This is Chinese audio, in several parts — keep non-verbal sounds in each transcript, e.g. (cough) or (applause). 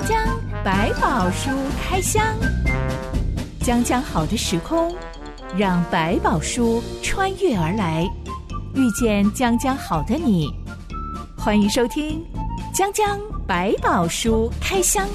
江江百宝书开箱，江江好的时空，让百宝书穿越而来，遇见江江好的你。欢迎收听江江百宝书开箱。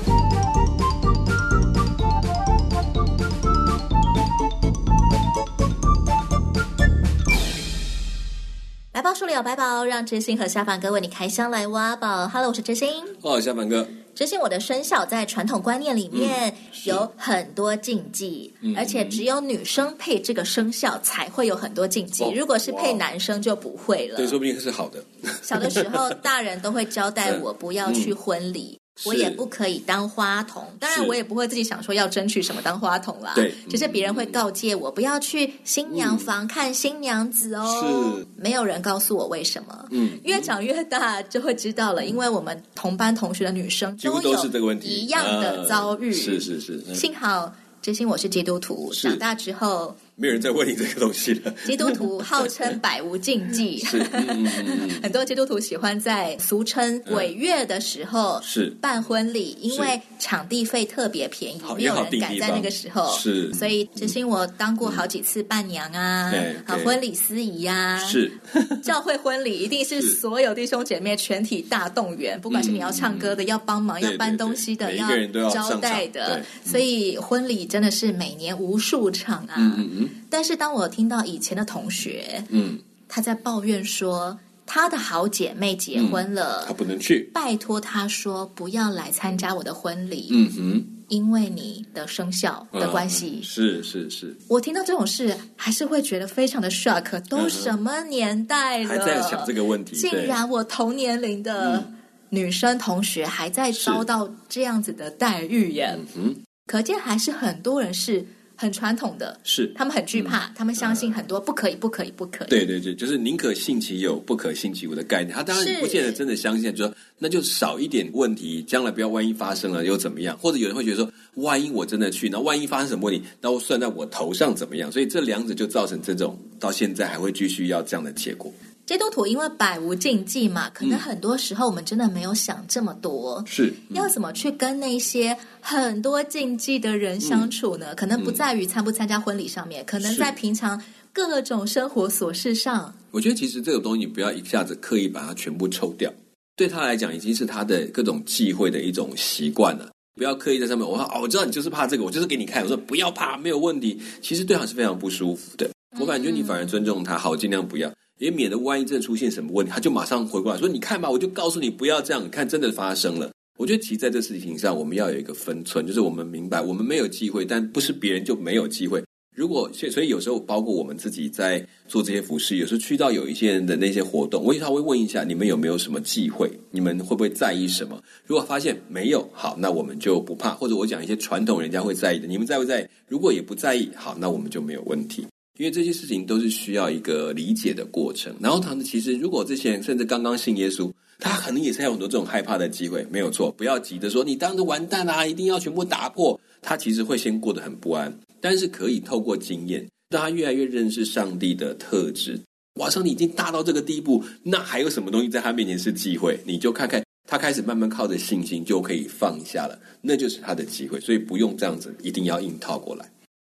百宝书里有百宝，让真心和下凡哥为你开箱来挖宝。Hello，我是真心。哦，下凡哥。知心，我的生肖在传统观念里面有很多禁忌，嗯、而且只有女生配这个生肖才会有很多禁忌，哦、如果是配男生就不会了。对，说不定是好的。小的时候，大人都会交 (laughs) 代我不要去婚礼。嗯我也不可以当花童，当然我也不会自己想说要争取什么当花童啦。对，只是别人会告诫我不要去新娘房看新娘子哦。是，没有人告诉我为什么。嗯，越长越大就会知道了，因为我们同班同学的女生都有一样的遭遇。是是是，幸好真心我是基督徒，长大之后。没有人在问你这个东西了。基督徒号称百无禁忌，(laughs) 是嗯嗯嗯、(laughs) 很多基督徒喜欢在俗称鬼月的时候是。办婚礼，嗯、因为场地费特别便宜，没有人敢在那个时候。是，所以知心我当过好几次伴娘啊，啊、嗯、婚礼司仪呀、啊，是。(laughs) 教会婚礼一定是所有弟兄姐妹全体大动员，不管是你要唱歌的、嗯、要帮忙、要搬东西的、要招待的，所以婚礼真的是每年无数场啊。嗯但是当我听到以前的同学，嗯，他在抱怨说他的好姐妹结婚了，嗯、他不能去，拜托他说不要来参加我的婚礼，嗯哼，因为你的生肖的关系，是是是，我听到这种事还是会觉得非常的 shock，都什么年代了，还在想这个问题，竟然我同年龄的女生同学还在遭到这样子的待遇耶，嗯哼，可见还是很多人是。很传统的，是他们很惧怕，嗯、他们相信很多不可以，不可以，不可以。对对对，就是宁可信其有，不可信其无的概念。他当然不见得真的相信，就说那就少一点问题，将来不要万一发生了又怎么样？或者有人会觉得说，万一我真的去，那万一发生什么问题，那我算在我头上怎么样？所以这两者就造成这种到现在还会继续要这样的结果。基督徒因为百无禁忌嘛，可能很多时候我们真的没有想这么多，是、嗯、要怎么去跟那些很多禁忌的人相处呢？嗯、可能不在于参不参加婚礼上面，嗯、可能在平常各种生活琐事上。我觉得其实这个东西你不要一下子刻意把它全部抽掉，对他来讲已经是他的各种忌讳的一种习惯了。不要刻意在上面，我说哦，我知道你就是怕这个，我就是给你看。我说不要怕，没有问题。其实对他是非常不舒服的。我感觉你反而尊重他，好，尽量不要。也免得万一真的出现什么问题，他就马上回过来说：“你看吧，我就告诉你不要这样。看，真的发生了。”我觉得其实在这事情上，我们要有一个分寸，就是我们明白，我们没有机会，但不是别人就没有机会。如果所以有时候包括我们自己在做这些服饰，有时候去到有一些人的那些活动，我也稍微问一下你们有没有什么忌讳，你们会不会在意什么？如果发现没有，好，那我们就不怕。或者我讲一些传统人家会在意的，你们在不在意？如果也不在意，好，那我们就没有问题。因为这些事情都是需要一个理解的过程，然后他们其实如果这些人甚至刚刚信耶稣，他可能也是有很多这种害怕的机会，没有错，不要急着说你当着完蛋啊，一定要全部打破，他其实会先过得很不安，但是可以透过经验，让他越来越认识上帝的特质。哇，上帝已经大到这个地步，那还有什么东西在他面前是机会？你就看看他开始慢慢靠着信心就可以放下了，那就是他的机会，所以不用这样子，一定要硬套过来。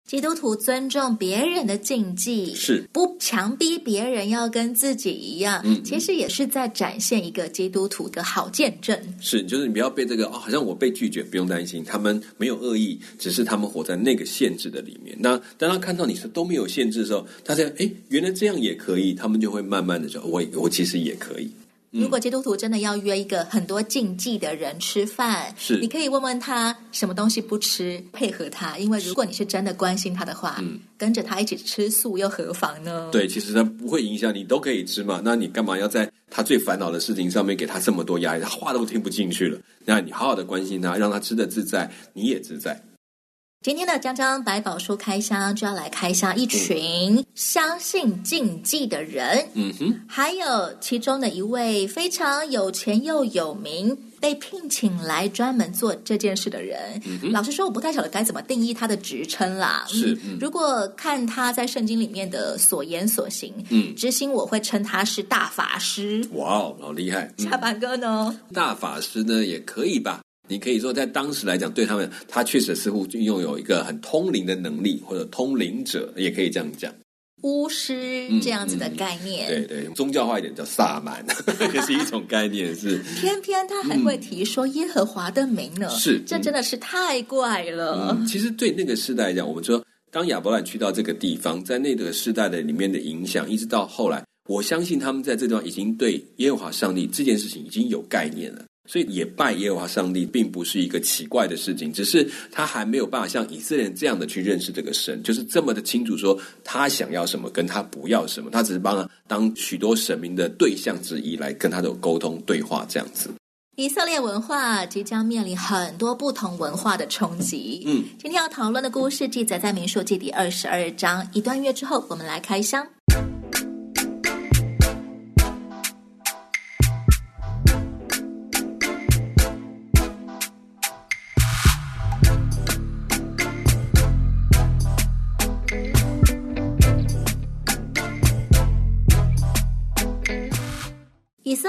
基督徒尊重别人的禁忌，是不强逼别人要跟自己一样。嗯，其实也是在展现一个基督徒的好见证。是，就是你不要被这个哦，好像我被拒绝，不用担心，他们没有恶意，只是他们活在那个限制的里面。那当他看到你是都没有限制的时候，他在哎，原来这样也可以，他们就会慢慢的说，我我其实也可以。如果基督徒真的要约一个很多禁忌的人吃饭，是你可以问问他什么东西不吃，配合他。因为如果你是真的关心他的话，嗯，跟着他一起吃素又何妨呢？对，其实他不会影响你，都可以吃嘛。那你干嘛要在他最烦恼的事情上面给他这么多压力？他话都听不进去了。那你好好的关心他，让他吃的自在，你也自在。今天的江江百宝书开箱就要来开箱一群相信禁忌的人，嗯哼，还有其中的一位非常有钱又有名，被聘请来专门做这件事的人。嗯哼，老实说，我不太晓得该怎么定义他的职称啦。是，嗯，如果看他在圣经里面的所言所行，嗯，知心我会称他是大法师。哇哦，好厉害！下半个呢？大法师呢也可以吧。你可以说，在当时来讲，对他们，他确实似乎拥有一个很通灵的能力，或者通灵者，也可以这样讲。巫师这样子的概念，嗯嗯、对对，宗教化一点叫萨满，(laughs) 也是一种概念。是，偏偏他还会提说耶和华的名呢，是、嗯，这真的是太怪了。嗯、其实对那个时代来讲，我们说，当亚伯兰去到这个地方，在那个时代的里面的影响，一直到后来，我相信他们在这地方已经对耶和华上帝这件事情已经有概念了。所以也拜耶和华上帝，并不是一个奇怪的事情，只是他还没有办法像以色列人这样的去认识这个神，就是这么的清楚说他想要什么，跟他不要什么，他只是帮他当许多神明的对象之一来跟他的沟通对话这样子。以色列文化即将面临很多不同文化的冲击。嗯，今天要讨论的故事记载在民数记第二十二章。一段月之后，我们来开箱。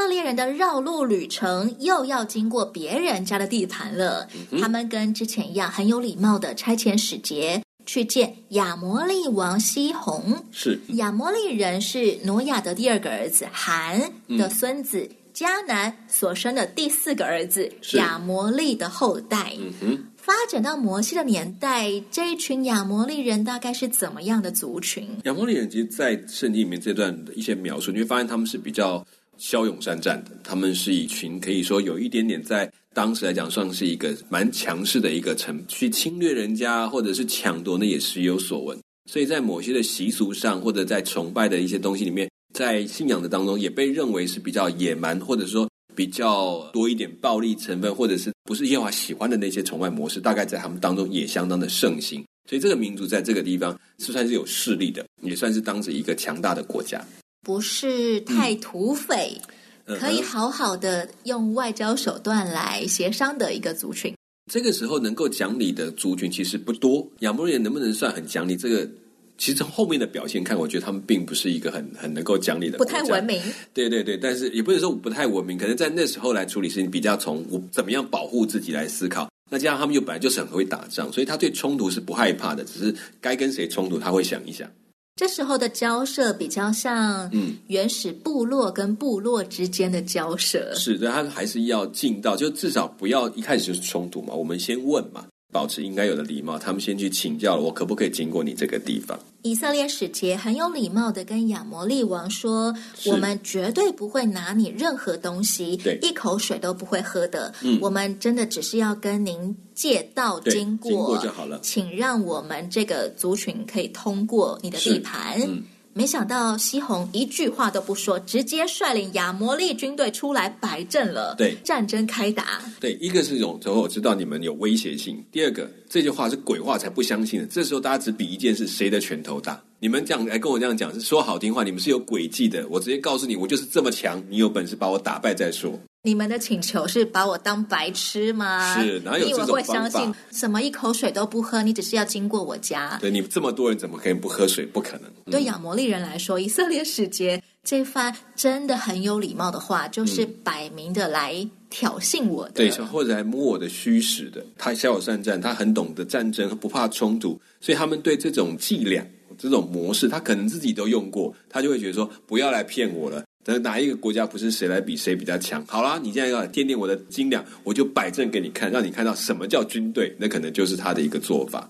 色列人的绕路旅程又要经过别人家的地盘了。嗯、他们跟之前一样，很有礼貌的差遣使节去见亚摩利王西宏。是亚摩利人是挪亚的第二个儿子含的孙子迦南所生的第四个儿子亚摩利的后代。嗯哼，发展到摩西的年代，这一群亚摩利人大概是怎么样的族群？亚摩利人其实，在圣经里面这段的一些描述，你会发现他们是比较。骁勇善战的，他们是一群可以说有一点点在当时来讲算是一个蛮强势的一个城，去侵略人家或者是抢夺，那也时有所闻。所以在某些的习俗上，或者在崇拜的一些东西里面，在信仰的当中，也被认为是比较野蛮，或者说比较多一点暴力成分，或者是不是耶和华喜欢的那些崇拜模式，大概在他们当中也相当的盛行。所以这个民族在这个地方是算是有势力的，也算是当时一个强大的国家。不是太土匪，嗯、可以好好的用外交手段来协商的一个族群。这个时候能够讲理的族群其实不多。亚摩利人能不能算很讲理？这个其实从后面的表现看，我觉得他们并不是一个很很能够讲理的，不太文明。对对对，但是也不能说不太文明，可能在那时候来处理事情比较从我怎么样保护自己来思考。那加上他们又本来就是很会打仗，所以他对冲突是不害怕的，只是该跟谁冲突他会想一想。这时候的交涉比较像，嗯，原始部落跟部落之间的交涉，嗯、是的，他还是要尽到，就至少不要一开始就是冲突嘛，我们先问嘛。保持应该有的礼貌，他们先去请教了我，可不可以经过你这个地方？以色列使节很有礼貌的跟亚摩利王说：“我们绝对不会拿你任何东西，一口水都不会喝的。嗯，我们真的只是要跟您借道经过，经过就好了。请让我们这个族群可以通过你的地盘。”嗯。没想到西红一句话都不说，直接率领亚摩利军队出来摆阵了。对，战争开打。对，一个是这种，之后我知道你们有威胁性。第二个，这句话是鬼话，才不相信的。这时候大家只比一件事，谁的拳头大。你们这样来跟我这样讲，是说好听话，你们是有诡计的。我直接告诉你，我就是这么强，你有本事把我打败再说。你们的请求是把我当白痴吗？是，哪有这种方法？你以为会相信什么一口水都不喝？你只是要经过我家？对，你这么多人怎么可以不喝水？不可能。嗯、对亚摩利人来说，以色列使节这番真的很有礼貌的话，就是摆明的来挑衅我的，对，或者来摸我的虚实的。他骁勇善战，他很懂得战争，不怕冲突，所以他们对这种伎俩、这种模式，他可能自己都用过，他就会觉得说，不要来骗我了。等哪一个国家不是谁来比谁比较强？好啦，你现在要掂掂我的斤两，我就摆正给你看，让你看到什么叫军队。那可能就是他的一个做法。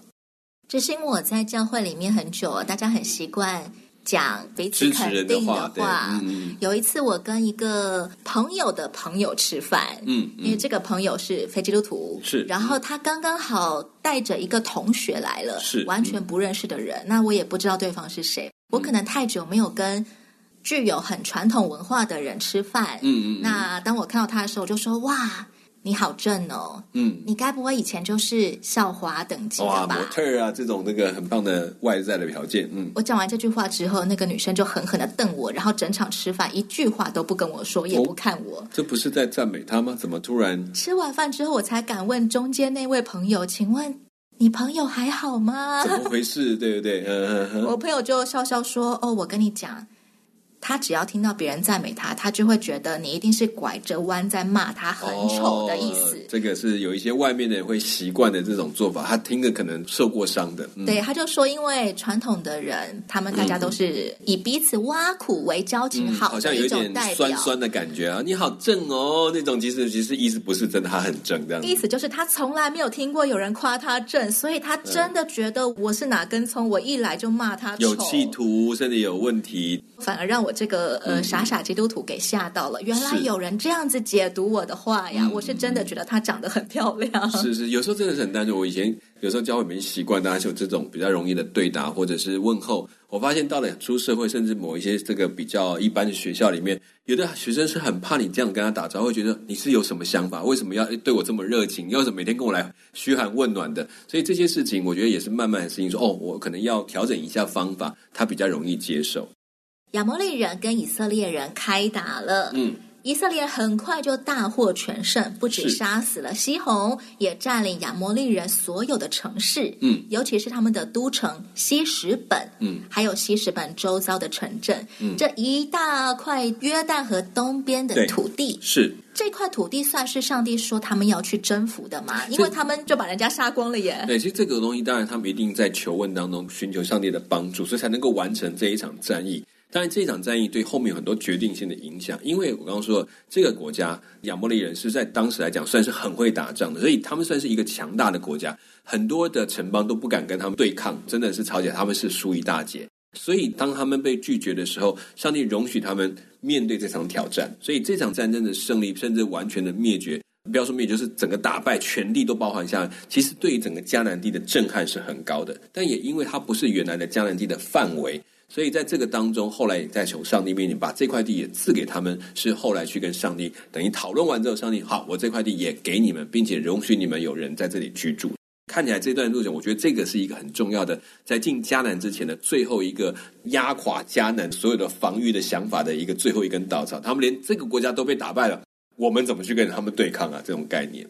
这是因为我在教会里面很久，大家很习惯讲彼此肯定的话。的话嗯、有一次，我跟一个朋友的朋友吃饭，嗯，嗯因为这个朋友是非基督徒，是，然后他刚刚好带着一个同学来了，是完全不认识的人。嗯、那我也不知道对方是谁，我可能太久没有跟。具有很传统文化的人吃饭，嗯嗯，那当我看到他的时候，我就说：“哇，你好正哦，嗯，你该不会以前就是校花等级的吧？”哇，模特啊，这种那个很棒的外在的条件，嗯。我讲完这句话之后，那个女生就狠狠的瞪我，然后整场吃饭一句话都不跟我说，也不看我。哦，这不是在赞美他吗？怎么突然？吃完饭之后，我才敢问中间那位朋友：“请问你朋友还好吗？”怎么回事？对不对？嗯嗯嗯。我朋友就笑笑说：“哦，我跟你讲。”他只要听到别人赞美他，他就会觉得你一定是拐着弯在骂他很丑的意思。哦、这个是有一些外面的人会习惯的这种做法，他听着可能受过伤的。嗯、对，他就说，因为传统的人，他们大家都是以彼此挖苦为交情好、嗯，好像有点酸酸的感觉啊。你好正哦，那种其实其实意思不是真的，他很正这样。意思就是他从来没有听过有人夸他正，所以他真的觉得我是哪根葱，我一来就骂他丑，有企图，甚至有问题，反而让我这个呃傻傻基督徒给吓到了。原来有人这样子解读我的话呀，我是真的觉得她长得很漂亮。是是，有时候真的是很单纯。我以前有时候教会没习惯，大家有这种比较容易的对答或者是问候。我发现到了出社会，甚至某一些这个比较一般的学校里面，有的学生是很怕你这样跟他打招呼，会觉得你是有什么想法？为什么要对我这么热情？要什么每天跟我来嘘寒问暖的？所以这些事情，我觉得也是慢慢的适应说，说哦，我可能要调整一下方法，他比较容易接受。亚摩利人跟以色列人开打了，嗯。以色列很快就大获全胜，不止杀死了西宏，也占领亚摩利人所有的城市，嗯，尤其是他们的都城西什本，嗯，还有西什本周遭的城镇，嗯，这一大块约旦河东边的土地，是这块土地算是上帝说他们要去征服的吗？因为他们就把人家杀光了耶。对，其实这个东西当然他们一定在求问当中寻求上帝的帮助，所以才能够完成这一场战役。当然，这场战役对后面有很多决定性的影响，因为我刚刚说这个国家亚莫利人是在当时来讲算是很会打仗的，所以他们算是一个强大的国家，很多的城邦都不敢跟他们对抗，真的是吵起来他们是输一大截。所以当他们被拒绝的时候，上帝容许他们面对这场挑战，所以这场战争的胜利甚至完全的灭绝，不要说灭绝，就是整个打败，全地都包含下来，其实对于整个迦南地的震撼是很高的。但也因为它不是原来的迦南地的范围。所以在这个当中，后来也在求上帝面前把这块地也赐给他们，是后来去跟上帝等于讨论完之后，上帝好，我这块地也给你们，并且容许你们有人在这里居住。看起来这段路程，我觉得这个是一个很重要的，在进迦南之前的最后一个压垮迦南所有的防御的想法的一个最后一根稻草。他们连这个国家都被打败了，我们怎么去跟他们对抗啊？这种概念。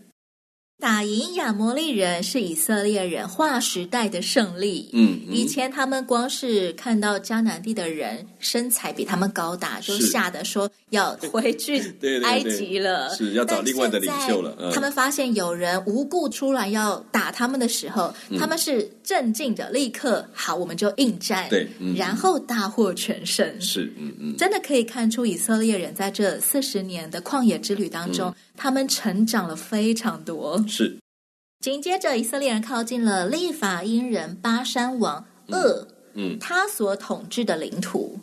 打赢亚摩利人是以色列人划时代的胜利。嗯，嗯，以前他们光是看到迦南地的人身材比他们高大，就吓得说要回去埃及了，对对对，是要找另外的领袖了。他们发现有人无故出来要打他们的时候，嗯、他们是镇静的，立刻好，我们就应战。对，嗯、然后大获全胜。是，嗯嗯，真的可以看出以色列人在这四十年的旷野之旅当中。嗯他们成长了非常多。是，紧接着以色列人靠近了利法因人巴山王鄂，嗯，他所统治的领土，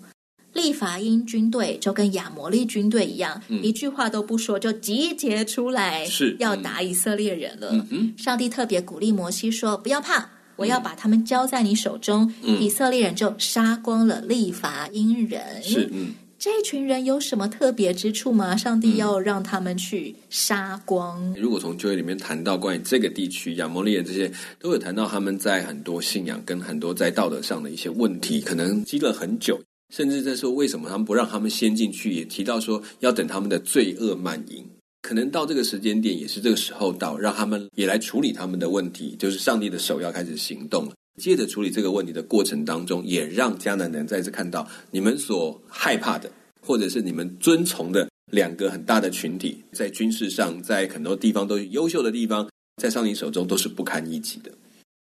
利法因军队就跟亚摩利军队一样，嗯，一句话都不说就集结出来，是要打以色列人了。嗯，上帝特别鼓励摩西说：“不要怕，我要把他们交在你手中。”嗯，以色列人就杀光了利法因人。是，嗯。这群人有什么特别之处吗？上帝要让他们去杀光？嗯、如果从旧约里面谈到关于这个地区亚摩利人这些，都有谈到他们在很多信仰跟很多在道德上的一些问题，可能积了很久，甚至在说为什么他们不让他们先进去，也提到说要等他们的罪恶满盈，可能到这个时间点也是这个时候到，让他们也来处理他们的问题，就是上帝的手要开始行动了。接着处理这个问题的过程当中，也让迦南人再次看到你们所害怕的，或者是你们遵从的两个很大的群体，在军事上，在很多地方都优秀的地方，在上帝手中都是不堪一击的。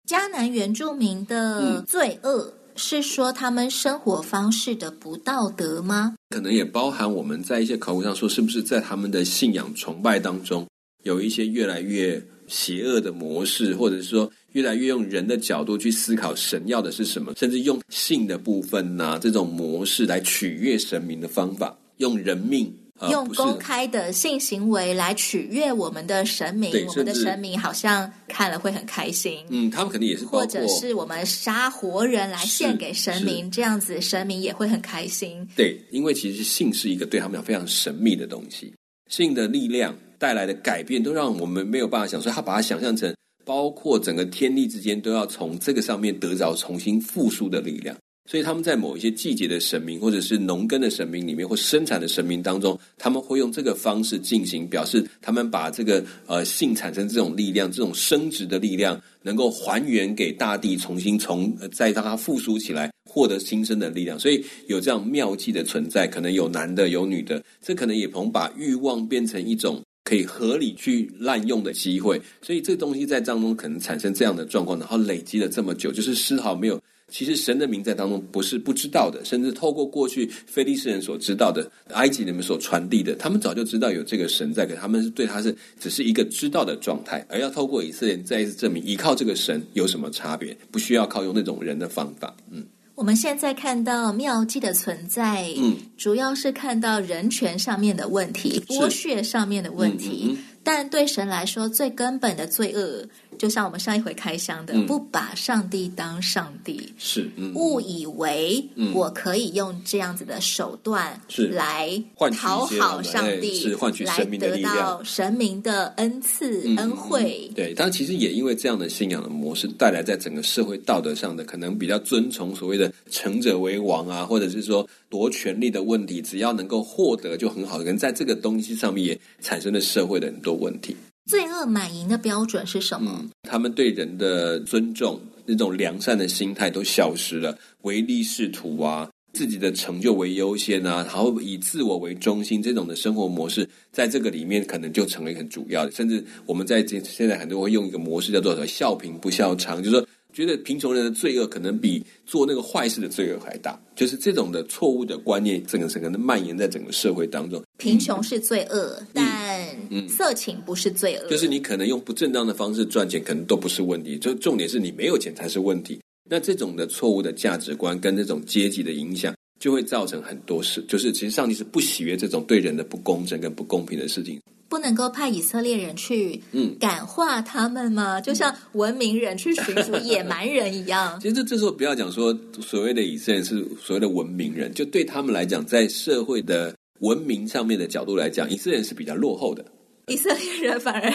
迦南原住民的罪恶，嗯，是说他们生活方式的不道德吗？可能也包含我们在一些考古上说，是不是在他们的信仰崇拜当中，有一些越来越邪恶的模式，或者是说。越来越用人的角度去思考神要的是什么，甚至用性的部分呐、这种模式来取悦神明的方法，用人命，用公开的性行为来取悦我们的神明，我们的神明好像看了会很开心。嗯，他们肯定也是，或者是我们杀活人来献给神明，这样子神明也会很开心。对，因为其实性是一个对他们讲非常神秘的东西，性的力量带来的改变都让我们没有办法想，所以他把它想象成。包括整个天地之间都要从这个上面得着重新复苏的力量，所以他们在某一些季节的神明，或者是农耕的神明里面，或生产的神明当中，他们会用这个方式进行，表示他们把这个呃性产生这种力量，这种生殖的力量，能够还原给大地，重新从再让它复苏起来，获得新生的力量。所以有这样妙计的存在，可能有男的有女的，这可能也从把欲望变成一种。可以合理去滥用的机会。所以这东西在当中可能产生这样的状况，然后累积了这么久，就是丝毫没有。其实神的名在当中不是不知道的，甚至透过过去非利士人所知道的埃及人们所传递的，他们早就知道有这个神在，可他们是对他是只是一个知道的状态，而要透过以色列人再一次证明依靠这个神有什么差别，不需要靠用那种人的方法。嗯，我们现在看到妙计的存在，嗯，主要是看到人权上面的问题，剥削上面的问题，嗯嗯嗯，但对神来说最根本的罪恶。就像我们上一回开箱的，嗯、不把上帝当上帝，是、嗯、误以为我可以用这样子的手段是。来讨好上帝，是换取神明的力量，来得到神明的恩赐、嗯、恩惠。对，但其实也因为这样的信仰的模式，带来在整个社会道德上的可能比较遵从所谓的“成者为王”啊，或者是说夺权力的问题，只要能够获得就很好。可能在这个东西上面也产生了社会的很多问题。罪恶满盈的标准是什么？嗯，他们对人的尊重，那种良善的心态都消失了，唯利是图啊，自己的成就为优先啊，然后以自我为中心，这种的生活模式，在这个里面可能就成为很主要的。甚至我们在这现在很多会用一个模式叫做“笑贫不笑娼”，就是说。觉得贫穷人的罪恶可能比做那个坏事的罪恶还大，就是这种的错误的观念，整个整个的蔓延在整个社会当中。贫穷是罪恶，嗯、但色情不是罪恶。就是你可能用不正当的方式赚钱，可能都不是问题。就重点是你没有钱才是问题。那这种的错误的价值观跟这种阶级的影响，就会造成很多事。就是其实上帝是不喜悦这种对人的不公正跟不公平的事情。不能够派以色列人去感化他们吗？嗯、就像文明人去驯服野蛮人一样。(laughs) 其实这这时候不要讲说所谓的以色列人是所谓的文明人，就对他们来讲，在社会的文明上面的角度来讲，以色列人是比较落后的。以色列人反而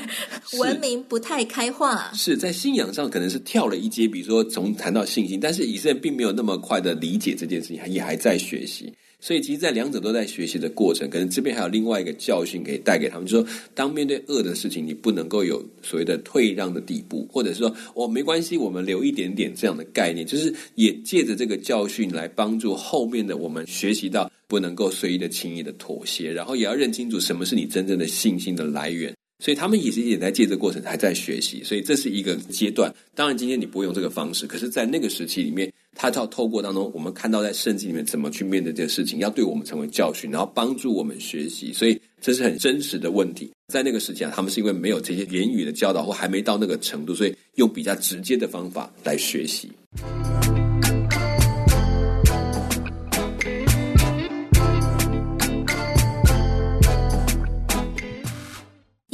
文明不太开化，是，是在信仰上可能是跳了一阶。比如说从谈到信心，但是以色列并没有那么快的理解这件事情，也还在学习。所以，其实，在两者都在学习的过程，可能这边还有另外一个教训可以带给他们，就是说，当面对恶的事情，你不能够有所谓的退让的地步，或者是说，哦，没关系，我们留一点点这样的概念，就是也借着这个教训来帮助后面的我们学习到不能够随意的、轻易的妥协，然后也要认清楚什么是你真正的信心的来源。所以他们也是也在借这个过程还在学习，所以这是一个阶段。当然，今天你不会用这个方式，可是，在那个时期里面。他要透过当中，我们看到在圣经里面怎么去面对这个事情，要对我们成为教训，然后帮助我们学习。所以这是很真实的问题。在那个时期啊，他们是因为没有这些言语的教导，或还没到那个程度，所以用比较直接的方法来学习。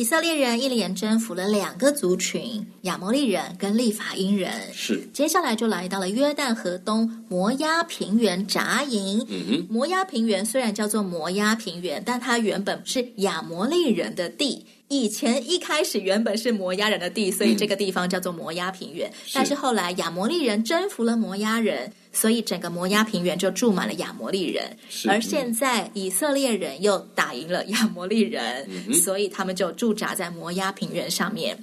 以色列人一连征服了两个族群，亚摩利人跟利法因人。是，接下来就来到了约旦河东摩押平原扎营。嗯哼，摩押平原虽然叫做摩押平原，但它原本是亚摩利人的地。以前一开始原本是摩押人的地，所以这个地方叫做摩押平原。嗯、但是后来亚摩利人征服了摩押人。所以整个摩崖平原就住满了亚摩利人，而现在以色列人又打赢了亚摩利人，嗯、所以他们就驻扎在摩崖平原上面。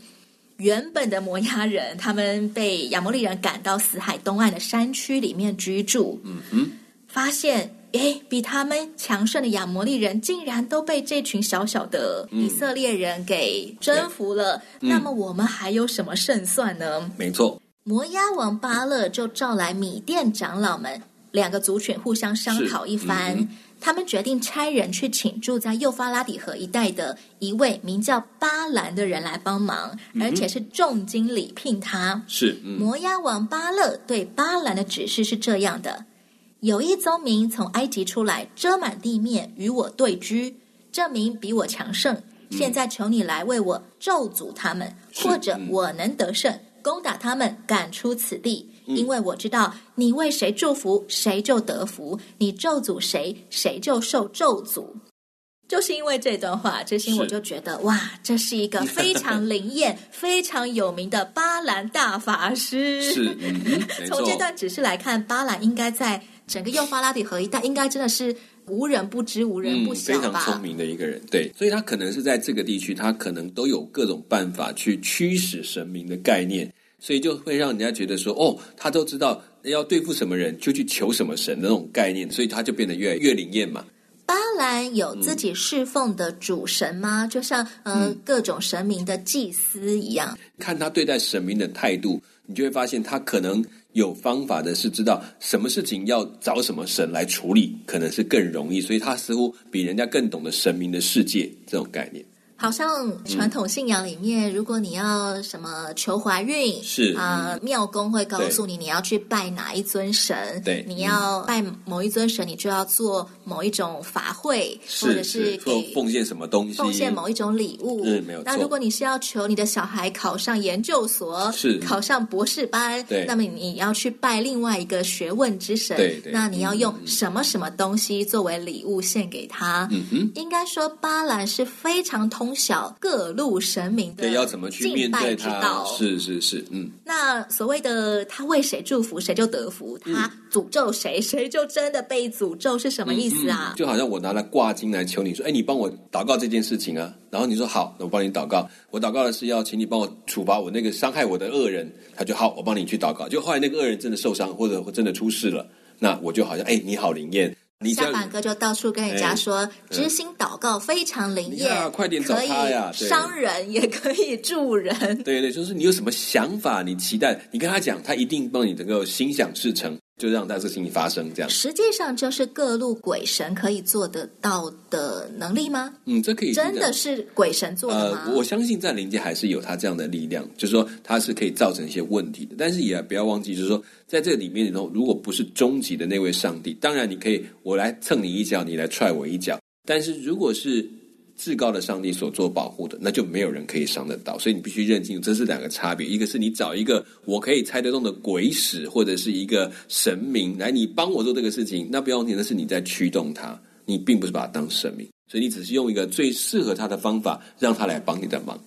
原本的摩崖人，他们被亚摩利人赶到死海东岸的山区里面居住，嗯哼，发现诶，比他们强盛的亚摩利人竟然都被这群小小的以色列人给征服了，嗯、那么我们还有什么胜算呢？没错。摩押王巴勒就召来米甸长老们，两个族群互相商讨一番。嗯、他们决定差人去请住在幼发拉底河一带的一位名叫巴兰的人来帮忙，嗯、而且是重金礼聘他。是、嗯、摩押王巴勒对巴兰的指示是这样的：有一宗民从埃及出来，遮满地面与我对居，这民比我强盛。现在求你来为我咒诅他们，或者我能得胜。攻打他们，赶出此地，因为我知道你为谁祝福，谁就得福；你咒诅谁，谁就受咒诅。就是因为这段话，知心我就觉得哇，这是一个非常灵验、(laughs) 非常有名的巴兰大法师。是，嗯、(laughs) 从这段指示来看，巴兰应该在整个幼发拉底河一带，应该真的是无人不知、无人不晓非常聪明的一个人，对，所以他可能是在这个地区，他可能都有各种办法去驱使神明的概念。所以就会让人家觉得说，哦，他都知道要对付什么人，就去求什么神的那种概念，所以他就变得越来越灵验嘛。巴兰有自己侍奉的主神吗？嗯、就像呃、嗯、各种神明的祭司一样。看他对待神明的态度，你就会发现他可能有方法的，是知道什么事情要找什么神来处理，可能是更容易，所以他似乎比人家更懂得神明的世界这种概念。好像传统信仰里面，嗯、如果你要什么求怀孕，是。啊，呃、庙公会告诉你你要去拜哪一尊神，对，你要拜某一尊神，你就要做某一种法会，是或者是给奉献什么东西，奉献某一种礼物。嗯，没有。那如果你是要求你的小孩考上研究所，是。考上博士班，对，那么你要去拜另外一个学问之神，对对，那你要用什么什么东西作为礼物献给他？嗯哼，应该说巴兰是非常通晓各。路神明的，对，要怎么去面对他？是是是，嗯。那所谓的他为谁祝福，谁就得福；他诅咒谁，谁就真的被诅咒，是什么意思啊？就好像我拿来挂金来求你说，哎，你帮我祷告这件事情啊。然后你说好，那我帮你祷告。我祷告的是要请你帮我处罚我那个伤害我的恶人。他就好，我帮你去祷告。就后来那个恶人真的受伤，或者真的出事了，那我就好像哎，你好灵验。下板哥就到处跟人家说，知心祷告非常灵验，快点找他呀！伤人也可以助人。对对，就是你有什么想法，你期待，你跟他讲，他一定帮你能够心想事成。就让这个事情发生，这样实际上就是各路鬼神可以做得到的能力吗？嗯，这可以真的是鬼神做的吗？呃，我相信在灵界还是有他这样的力量，就是说他是可以造成一些问题的。但是也不要忘记，就是说在这里面里头，如果不是终极的那位上帝，当然你可以我来蹭你一脚，你来踹我一脚。但是如果是至高的上帝所做保护的，那就没有人可以伤得到，所以你必须认清楚，这是两个差别。一个是你找一个我可以猜得动的鬼使，或者是一个神明来你帮我做这个事情，那不要忘记，那是你在驱动他，你并不是把他当神明，所以你只是用一个最适合他的方法，让他来帮你的忙。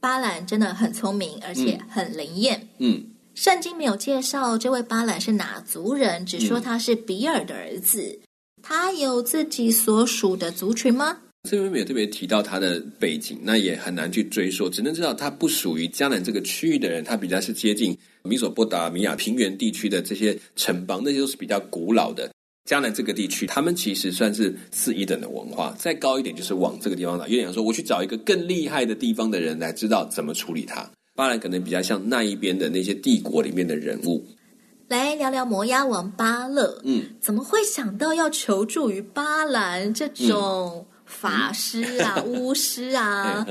巴兰真的很聪明，而且很灵验。嗯，圣经没有介绍这位巴兰是哪族人，只说他是比尔的儿子。嗯，他有自己所属的族群吗？这边没有特别提到他的背景，那也很难去追溯，只能知道他不属于迦南这个区域的人，他比较是接近米索波达米亚平原地区的这些城邦，那些都是比较古老的。迦南这个地区，他们其实算是次一等的文化，再高一点就是往这个地方来。有点想说，我去找一个更厉害的地方的人来知道怎么处理它。巴兰可能比较像那一边的那些帝国里面的人物。来聊聊摩押王巴勒，嗯，怎么会想到要求助于巴兰这种？嗯法师啊，(laughs) 巫师啊，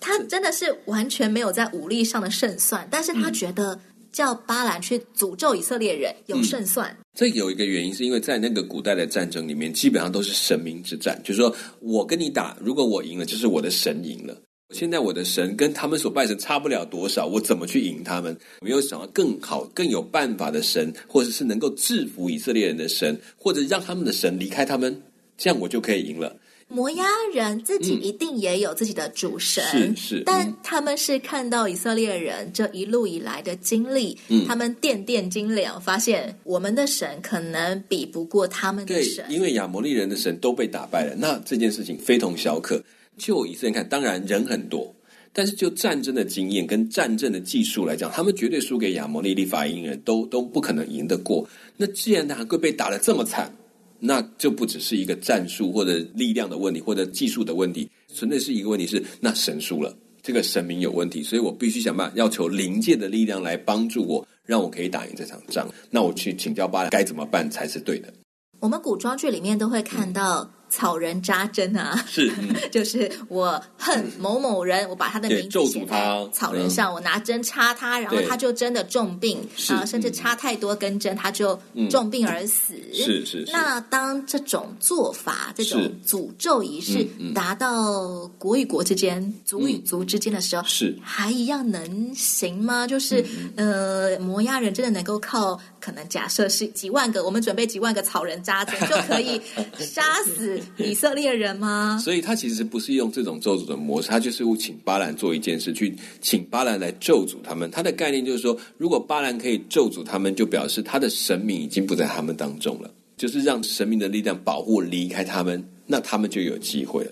他真的是完全没有在武力上的胜算，但是他觉得叫巴兰去诅咒以色列人有胜算。嗯，这有一个原因，是因为在那个古代的战争里面，基本上都是神明之战，就是说我跟你打，如果我赢了，就是我的神赢了。现在我的神跟他们所拜神差不了多少，我怎么去赢他们？没有想到更好、更有办法的神，或者是能够制服以色列人的神，或者让他们的神离开他们，这样我就可以赢了。摩押人自己一定也有自己的主神，嗯、是，是但他们是看到以色列人这一路以来的经历，嗯、他们掂掂斤两，发现我们的神可能比不过他们的神。对，因为亚摩利人的神都被打败了，那这件事情非同小可。就以色列人看，当然人很多，但是就战争的经验跟战争的技术来讲，他们绝对输给亚摩利利法因人，都都不可能赢得过。那既然他会被打得这么惨。那就不只是一个战术或者力量的问题，或者技术的问题，纯粹是一个问题是，那神输了，这个神明有问题，所以我必须想办法要求灵界的力量来帮助我，让我可以打赢这场仗。那我去请教巴兰该怎么办才是对的。我们古装剧里面都会看到。嗯草人扎针啊，是，嗯、(laughs) 就是我恨某某人，我把他的名字写在草人上，我拿针插他，然后他就真的重病啊，甚至插太多根针，他就重病而死。是是。那当这种做法，这种诅咒仪式达到国与国之间、族与族之间的时候，是。还一样能行吗？就是呃，摩押人真的能够靠可能假设是几万个，我们准备几万个草人扎针 (laughs) 就可以杀死。以色列人吗？所以他其实不是用这种咒诅的模式，他就是请巴兰做一件事，去请巴兰来咒诅他们。他的概念就是说，如果巴兰可以咒诅他们，就表示他的神明已经不在他们当中了，就是让神明的力量保护离开他们，那他们就有机会了。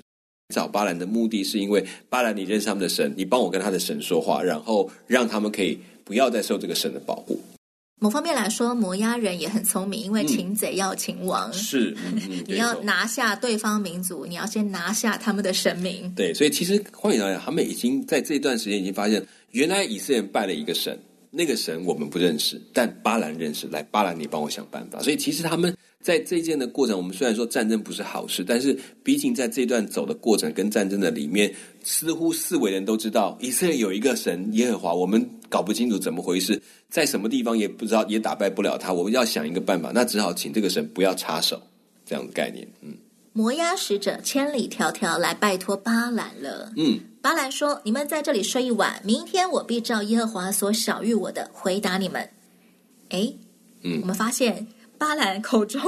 找巴兰的目的是因为巴兰，你认识他们的神，你帮我跟他的神说话，然后让他们可以不要再受这个神的保护。某方面来说，摩押人也很聪明，因为擒贼要擒王，嗯、(laughs) 是、你要拿下对方民族，你要先拿下他们的神明。对，所以其实换言之，他们已经在这段时间已经发现，原来以色列人拜了一个神，那个神我们不认识，但巴兰认识。来，巴兰，你帮我想办法。所以其实他们在这件的过程，我们虽然说战争不是好事，但是毕竟在这段走的过程跟战争的里面，似乎四围人都知道以色列有一个神耶和华，我们搞不清楚怎么回事。在什么地方也不知道，也打败不了他。我们要想一个办法，那只好请这个神不要插手，这样的概念。嗯，摩押使者千里迢迢来拜托巴兰了。嗯，巴兰说：“你们在这里睡一晚，明天我必照耶和华所晓谕我的回答你们。”哎，嗯，我们发现。巴兰口中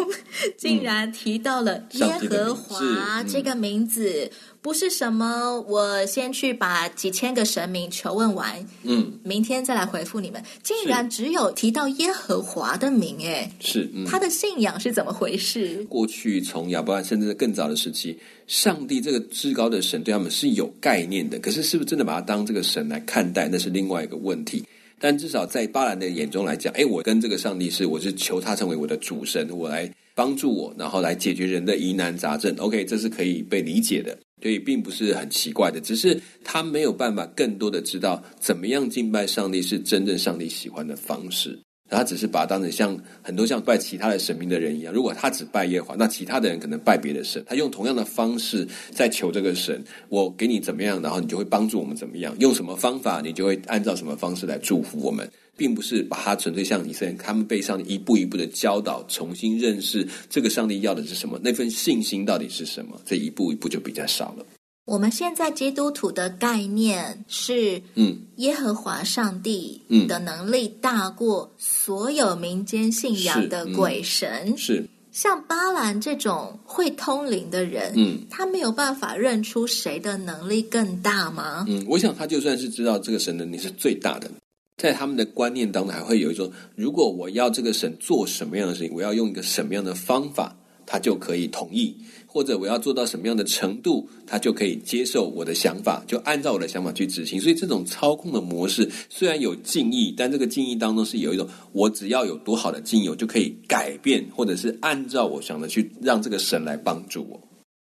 竟然提到了耶和华这个名字，嗯、不是什么我先去把几千个神明求问完，嗯，明天再来回复你们。竟然只有提到耶和华的名，哎，是、嗯、他的信仰是怎么回事？过去从亚伯兰甚至更早的时期，上帝这个至高的神对他们是有概念的，可是是不是真的把他当这个神来看待，那是另外一个问题。但至少在巴兰的眼中来讲，哎，我跟这个上帝是，我是求他成为我的主神，我来帮助我，然后来解决人的疑难杂症。OK，这是可以被理解的，所以并不是很奇怪的，只是他没有办法更多的知道怎么样敬拜上帝是真正上帝喜欢的方式。他只是把他当成像很多像拜其他的神明的人一样，如果他只拜耶和华，那其他的人可能拜别的神。他用同样的方式在求这个神，我给你怎么样，然后你就会帮助我们怎么样，用什么方法，你就会按照什么方式来祝福我们，并不是把他纯粹像以色列，他们被上一步一步的教导，重新认识这个上帝要的是什么，那份信心到底是什么，这一步一步就比较少了。我们现在基督徒的概念是，嗯，耶和华上帝的能力大过所有民间信仰的鬼神。是，嗯、是像巴兰这种会通灵的人，嗯，他没有办法认出谁的能力更大吗？嗯，我想他就算是知道这个神能力是最大的，在他们的观念当中，还会有一种，如果我要这个神做什么样的事情，我要用一个什么样的方法，他就可以同意。或者我要做到什么样的程度，他就可以接受我的想法，就按照我的想法去执行。所以这种操控的模式虽然有敬意，但这个敬意当中是有一种，我只要有多好的敬意，我就可以改变，或者是按照我想的去让这个神来帮助我。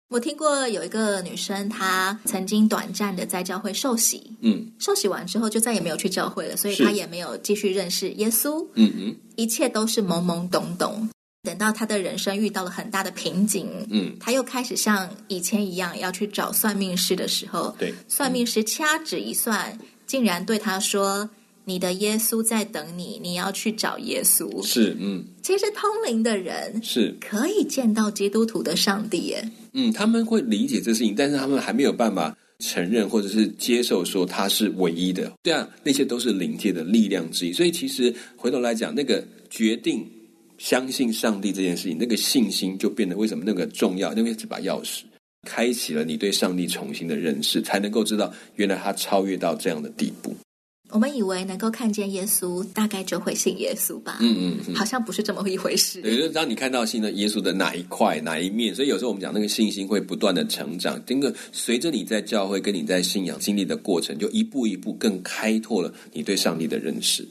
我听过有一个女生，她曾经短暂的在教会受洗，嗯，受洗完之后就再也没有去教会了，所以她也没有继续认识耶稣，嗯嗯，一切都是懵懵懂懂。等到他的人生遇到了很大的瓶颈，嗯，他又开始像以前一样要去找算命师的时候，对，算命师掐指一算，竟然对他说：“你的耶稣在等你，你要去找耶稣。”是，嗯，其实通灵的人是。可以见到基督徒的上帝耶，嗯，他们会理解这事情，但是他们还没有办法承认或者是接受说他是唯一的，对啊，那些都是灵界的力量之一，所以其实回头来讲，那个决定。相信上帝这件事情，那个信心就变得为什么那个重要？因为这把钥匙开启了你对上帝重新的认识，才能够知道原来他超越到这样的地步。我们以为能够看见耶稣，大概就会信耶稣吧？嗯嗯，嗯，好像不是这么一回事。对，就是当你看到信了耶稣的哪一块、哪一面，所以有时候我们讲那个信心会不断的成长。这个随着你在教会跟你在信仰经历的过程，就一步一步更开拓了你对上帝的认识。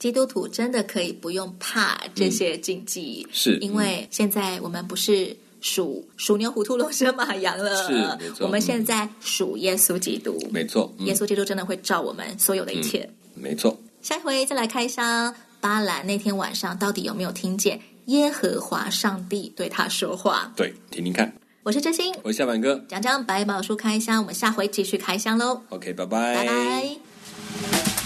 基督徒真的可以不用怕这些禁忌，嗯、是因为现在我们不是属属牛、虎、兔、龙、蛇、马、羊了，是。我们现在属耶稣基督，没错。耶稣基督真的会照我们所有的一切，嗯、没错。下一回再来开箱，巴兰那天晚上到底有没有听见耶和华上帝对他说话？对，听听看。我是真心，我是夏凡哥，讲讲百宝书开箱，我们下回继续开箱喽。OK，拜拜，拜拜。